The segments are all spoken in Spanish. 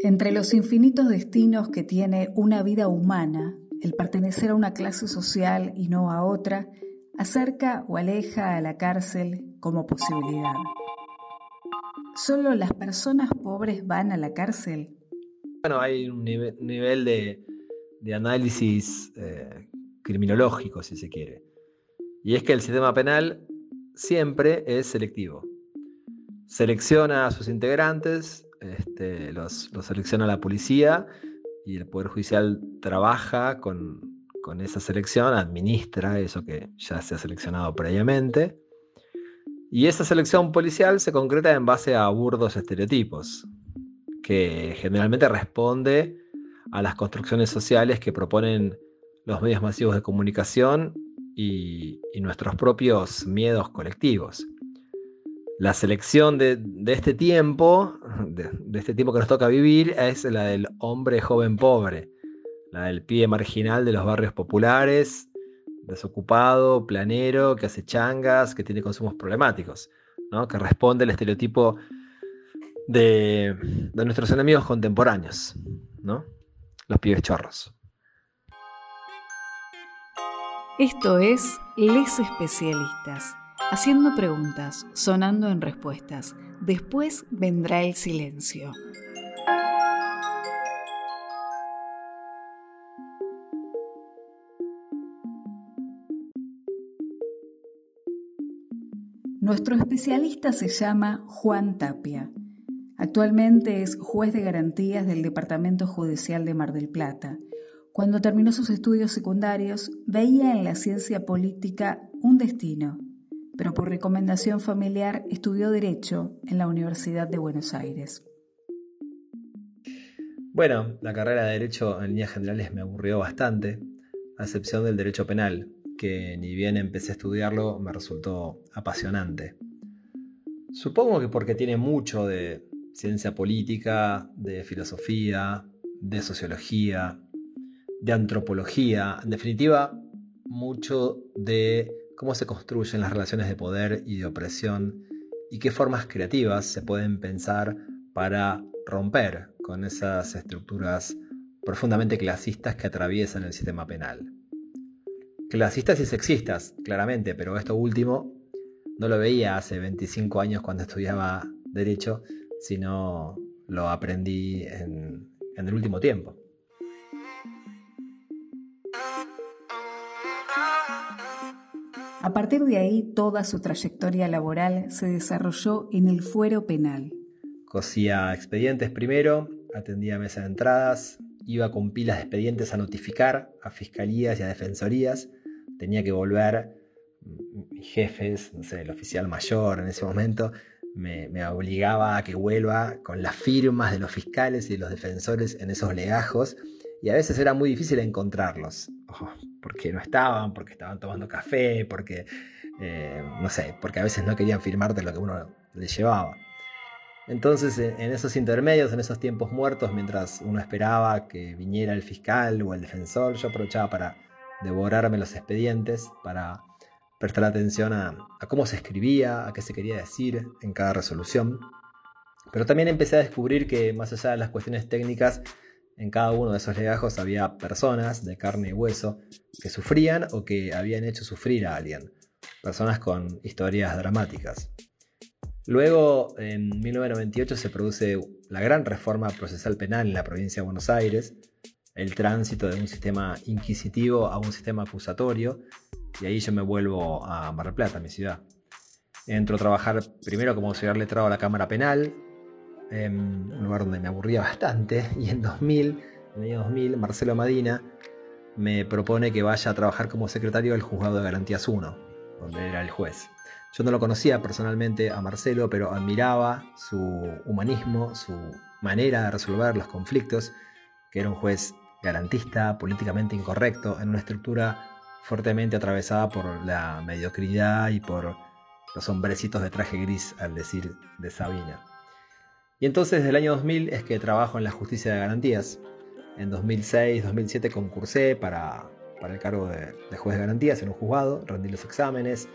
Entre los infinitos destinos que tiene una vida humana, el pertenecer a una clase social y no a otra, acerca o aleja a la cárcel como posibilidad. ¿Solo las personas pobres van a la cárcel? Bueno, hay un nivel, de, análisis eh, criminológico, si se quiere. Y es que el sistema penal siempre es selectivo. Selecciona a sus integrantes este, los, selecciona la policía y el Poder Judicial trabaja con, con esa selección, administra eso que ya se ha seleccionado previamente. Y esa selección policial se concreta en base a burdos estereotipos, que generalmente responde a las construcciones sociales que proponen los medios masivos de comunicación y nuestros propios miedos colectivos la selección de, este tiempo, de, este tiempo que nos toca vivir, es la del hombre joven pobre, la del pie marginal de los barrios populares, desocupado, planero, que hace changas, que tiene consumos problemáticos, que responde al estereotipo de, de nuestros enemigos contemporáneos, ¿no? los pibes chorros. Esto es Les Especialistas haciendo preguntas, sonando en respuestas. Después vendrá el silencio. Nuestro especialista se llama Juan Tapia. Actualmente es juez de garantías del Departamento Judicial de Mar del Plata. Cuando terminó sus estudios secundarios, veía en la ciencia política un destino pero por recomendación familiar estudió Derecho en la Universidad de Buenos Aires. Bueno, la carrera de Derecho en líneas generales me aburrió bastante, a excepción del Derecho Penal, que ni bien empecé a estudiarlo me resultó apasionante. Supongo que porque tiene mucho de ciencia política, de filosofía, de sociología, de antropología, en definitiva, mucho de cómo se construyen las relaciones de poder y de opresión y qué formas creativas se pueden pensar para romper con esas estructuras profundamente clasistas que atraviesan el sistema penal. Clasistas y sexistas, claramente, pero esto último no lo veía hace 25 años cuando estudiaba derecho, sino lo aprendí en, en el último tiempo. A partir de ahí, toda su trayectoria laboral se desarrolló en el fuero penal. Cosía expedientes primero, atendía mesa de entradas, iba con pilas de expedientes a notificar a fiscalías y a defensorías, tenía que volver, mm, mis jefes, no sé, el oficial mayor en ese momento, me, obligaba a que vuelva con las firmas de los fiscales y de los defensores en esos legajos, y a veces era muy difícil encontrarlos porque no estaban, porque estaban tomando café, porque, eh, no sé, porque a veces no querían firmarte lo que uno les llevaba. Entonces, en esos intermedios, en esos tiempos muertos, mientras uno esperaba que viniera el fiscal o el defensor, yo aprovechaba para devorarme los expedientes, para prestar atención a, a, cómo se escribía, a qué se quería decir en cada resolución. Pero también empecé a descubrir que más allá de las cuestiones técnicas, en cada uno de esos legajos había personas de carne y hueso que sufrían o que habían hecho sufrir a alguien, personas con historias dramáticas. Luego, en 1998 se produce la gran reforma procesal penal en la provincia de Buenos Aires, el tránsito de un sistema inquisitivo a un sistema acusatorio, y ahí yo me vuelvo a Mar del Plata, mi ciudad. Entro a trabajar primero como auxiliar letrado a la Cámara Penal, un lugar donde me aburría bastante, y en 2000, en el año 2000, Marcelo Madina me propone que vaya a trabajar como secretario del Juzgado de Garantías 1, donde era el juez. Yo no lo conocía personalmente a Marcelo, pero admiraba su humanismo, su manera de resolver los conflictos, que era un juez garantista, políticamente incorrecto, en una estructura fuertemente atravesada por la mediocridad y por los hombrecitos de traje gris, al decir de Sabina. Y entonces desde el año 2000 es que trabajo en la justicia de garantías. En 2006-2007 concursé para, para, el cargo de, juez de garantías en un juzgado, rendí los exámenes,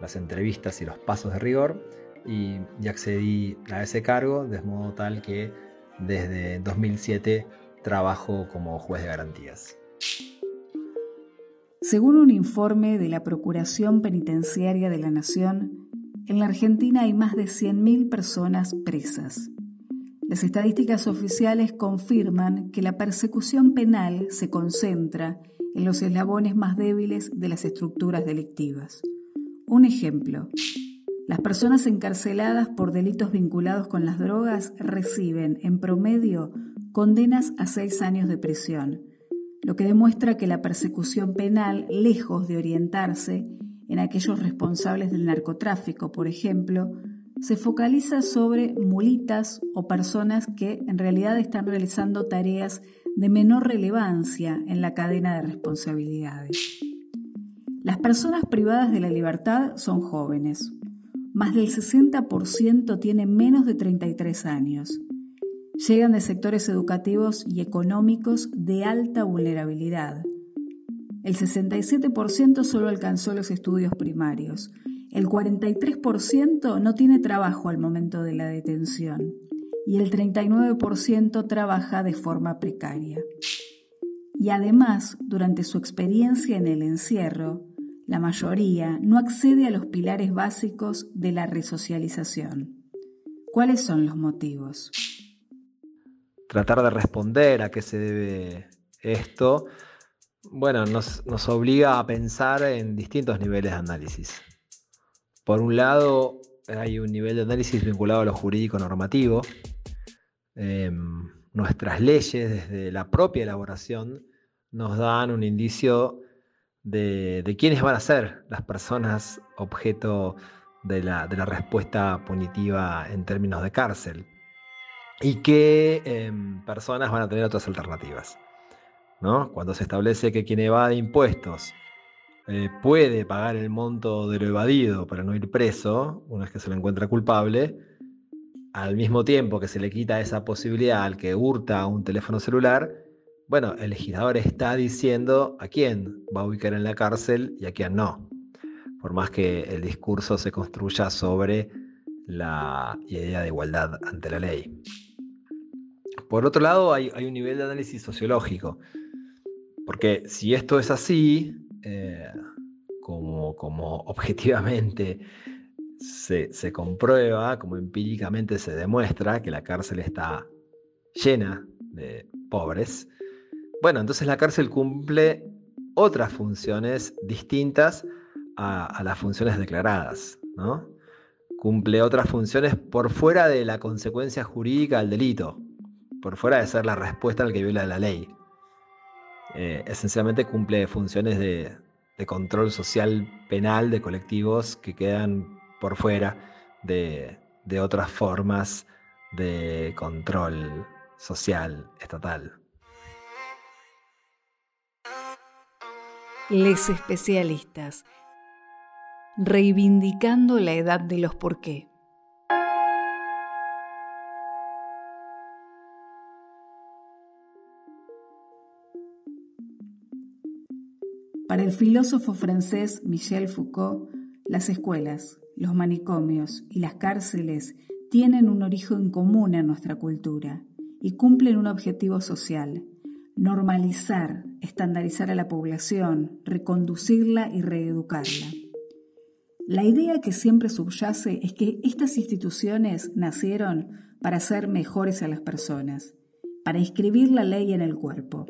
las entrevistas y los pasos de rigor y, accedí a ese cargo de modo tal que desde 2007 trabajo como juez de garantías. Según un informe de la Procuración Penitenciaria de la Nación, en la Argentina hay más de 100.000 personas presas. Las estadísticas oficiales confirman que la persecución penal se concentra en los eslabones más débiles de las estructuras delictivas. Un ejemplo, las personas encarceladas por delitos vinculados con las drogas reciben, en promedio, condenas a seis años de prisión, lo que demuestra que la persecución penal, lejos de orientarse en aquellos responsables del narcotráfico, por ejemplo, se focaliza sobre mulitas o personas que en realidad están realizando tareas de menor relevancia en la cadena de responsabilidades. Las personas privadas de la libertad son jóvenes, más del 60% tienen menos de 33 años. Llegan de sectores educativos y económicos de alta vulnerabilidad. El 67% solo alcanzó los estudios primarios. El 43% no tiene trabajo al momento de la detención. Y el 39% trabaja de forma precaria. Y además, durante su experiencia en el encierro, la mayoría no accede a los pilares básicos de la resocialización. ¿Cuáles son los motivos? Tratar de responder a qué se debe esto, bueno, nos, nos obliga a pensar en distintos niveles de análisis. Por un lado, hay un nivel de análisis vinculado a lo jurídico normativo. Em, nuestras leyes, desde la propia elaboración, nos dan un indicio de, quiénes van a ser las personas objeto de la, respuesta punitiva en términos de cárcel y qué em, personas van a tener otras alternativas. ¿no? Cuando se establece que quien evade impuestos eh, puede pagar el monto de lo evadido para no ir preso, una vez que se lo encuentra culpable, al mismo tiempo que se le quita esa posibilidad al que hurta un teléfono celular, bueno, el legislador está diciendo a quién va a ubicar en la cárcel y a quién no. Por más que el discurso se construya sobre la idea de igualdad ante la ley. Por otro lado, hay, un nivel de análisis sociológico. Porque si esto es así, eh, como, objetivamente se, se, comprueba, como empíricamente se demuestra que la cárcel está llena de pobres, bueno, entonces la cárcel cumple otras funciones distintas a, las funciones declaradas, ¿no? Cumple otras funciones por fuera de la consecuencia jurídica del delito, por fuera de ser la respuesta al que viola la ley. Eh, esencialmente cumple funciones de, control social penal de colectivos que quedan por fuera de, de otras formas de control social estatal. Les especialistas, reivindicando la edad de los por qué. El filósofo francés Michel Foucault, las escuelas, los manicomios y las cárceles tienen un origen común en nuestra cultura y cumplen un objetivo social, normalizar, estandarizar a la población, reconducirla y reeducarla. La idea que siempre subyace es que estas instituciones nacieron para hacer mejores a las personas, para inscribir la ley en el cuerpo.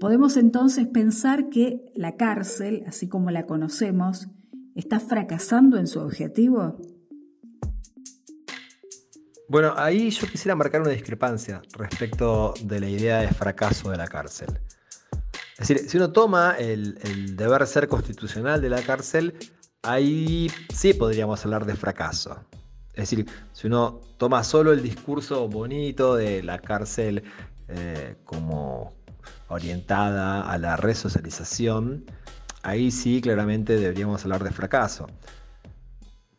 Podemos entonces pensar que la cárcel, así como la conocemos, está fracasando en su objetivo bueno, ahí yo quisiera marcar una discrepancia respecto de la idea de fracaso de la cárcel. Es decir, si uno toma el, deber ser constitucional de la cárcel, ahí sí podríamos hablar de fracaso. Es decir, si uno toma solo el discurso bonito de la cárcel eh, como orientada a la resocialización, ahí sí claramente deberíamos hablar de fracaso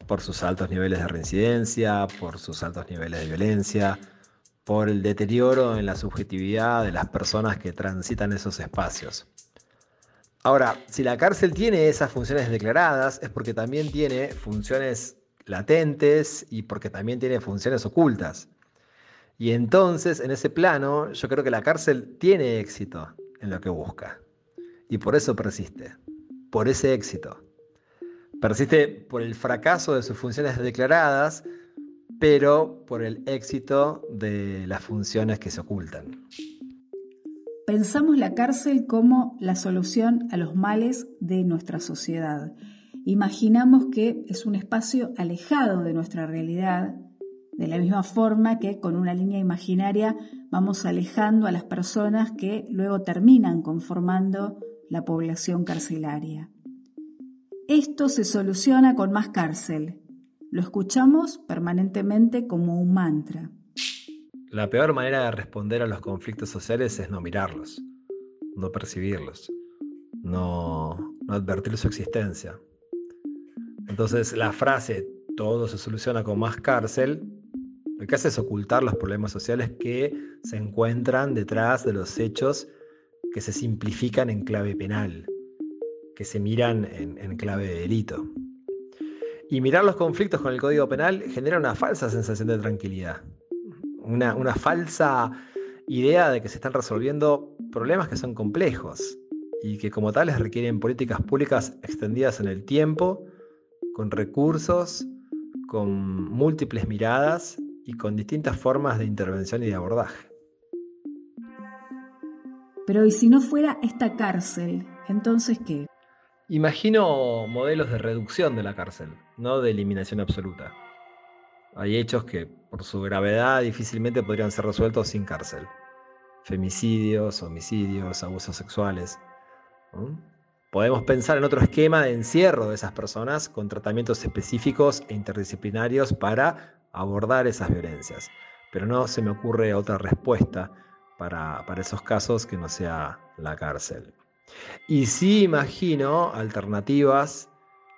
por sus altos niveles de reincidencia, por sus altos niveles de violencia, por el deterioro en la subjetividad de las personas que transitan esos espacios. Ahora, si la cárcel tiene esas funciones declaradas, es porque también tiene funciones latentes y porque también tiene funciones ocultas. Y entonces, en ese plano, yo creo que la cárcel tiene éxito en lo que busca. Y por eso persiste, por ese éxito. Persiste por el fracaso de sus funciones declaradas, pero por el éxito de las funciones que se ocultan. Pensamos la cárcel como la solución a los males de nuestra sociedad. Imaginamos que es un espacio alejado de nuestra realidad, de la misma forma que con una línea imaginaria vamos alejando a las personas que luego terminan conformando la población carcelaria. Esto se soluciona con más cárcel. Lo escuchamos permanentemente como un mantra. La peor manera de responder a los conflictos sociales es no mirarlos, no percibirlos, no, advertir su existencia. Entonces la frase todo se soluciona con más cárcel, lo que hace es ocultar los problemas sociales que se encuentran detrás de los hechos que se simplifican en clave penal, que se miran en, clave de delito. Y mirar los conflictos con el Código Penal genera una falsa sensación de tranquilidad una, falsa idea de que se están resolviendo problemas que son complejos y que como tales requieren políticas públicas extendidas en el tiempo, con recursos, con múltiples miradas y con distintas formas de intervención y de abordaje. Pero ¿y si no fuera esta cárcel? Entonces, ¿qué? Imagino modelos de reducción de la cárcel, no de eliminación absoluta. Hay hechos que, por su gravedad, difícilmente podrían ser resueltos sin cárcel. Femicidios, homicidios, abusos sexuales. Podemos pensar en otro esquema de encierro de esas personas con tratamientos específicos e interdisciplinarios para abordar esas violencias. Pero no se me ocurre otra respuesta para, para esos casos que no sea la cárcel. Y sí imagino alternativas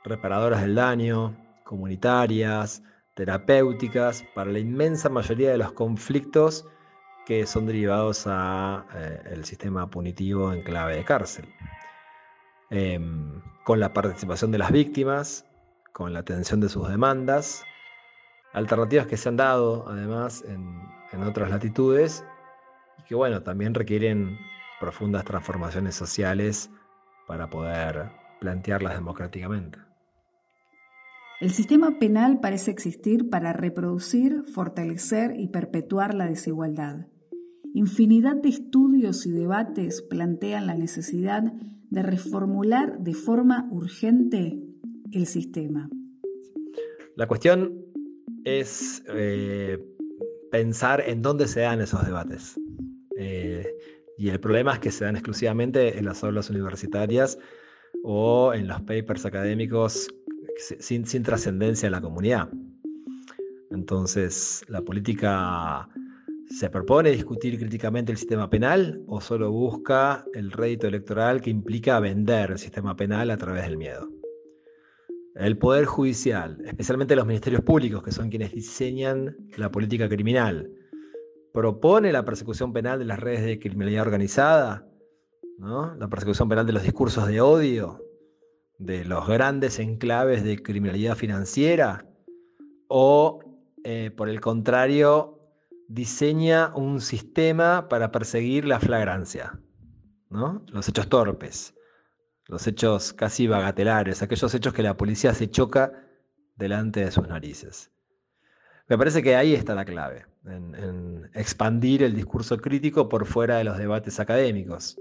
reparadoras del daño, comunitarias, terapéuticas para la inmensa mayoría de los conflictos que son derivados al eh, sistema punitivo en clave de cárcel. Em, con la participación de las víctimas, con la atención de sus demandas, alternativas que se han dado además en, en otras latitudes y que bueno, también requieren profundas transformaciones sociales para poder plantearlas democráticamente. El sistema penal parece existir para reproducir, fortalecer y perpetuar la desigualdad. Infinidad de estudios y debates plantean la necesidad de reformular de forma urgente el sistema. La cuestión es eh, pensar en dónde se dan esos debates. Eh, y el problema es que se dan exclusivamente en las aulas universitarias o en los papers académicos sin, trascendencia en la comunidad. Entonces, ¿la política se propone discutir críticamente el sistema penal o solo busca el rédito electoral que implica vender el sistema penal a través del miedo? El Poder Judicial, especialmente los ministerios públicos, que son quienes diseñan la política criminal, propone la persecución penal de las redes de criminalidad organizada, la persecución penal de los discursos de odio, de los grandes enclaves de criminalidad financiera o, eh, por el contrario, diseña un sistema para perseguir la flagrancia, ¿no? los hechos torpes, los hechos casi bagatelares, aquellos hechos que la policía se choca delante de sus narices. Me parece que ahí está la clave, en expandir el discurso crítico por fuera de los debates académicos.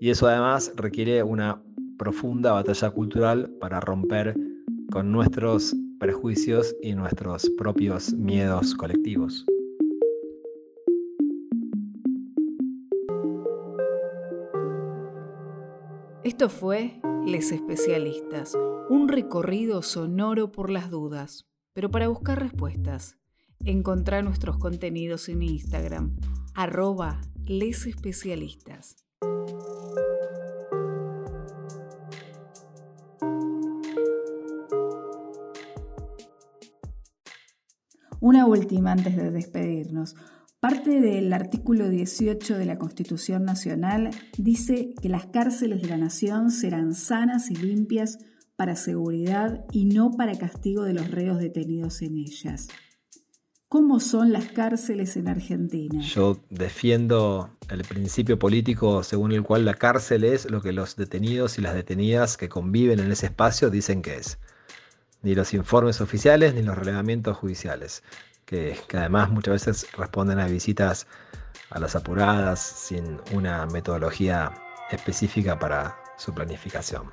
Y eso además requiere una profunda batalla cultural para romper con nuestros prejuicios y nuestros propios miedos colectivos. Esto fue Les Especialistas, un recorrido sonoro por las dudas, pero para buscar respuestas. Encontrá nuestros contenidos en Instagram, arroba Les Especialistas. Una última antes de despedirnos. Parte del artículo 18 de la Constitución Nacional dice que las cárceles de la nación serán sanas y limpias para seguridad y no para castigo de los reos detenidos en ellas. ¿Cómo son las cárceles en Argentina? Yo defiendo el principio político según el cual la cárcel es lo que los detenidos y las detenidas que conviven en ese espacio dicen que es. Ni los informes oficiales ni los relevamientos judiciales, que, además muchas veces responden a visitas a las apuradas sin una metodología específica para su planificación.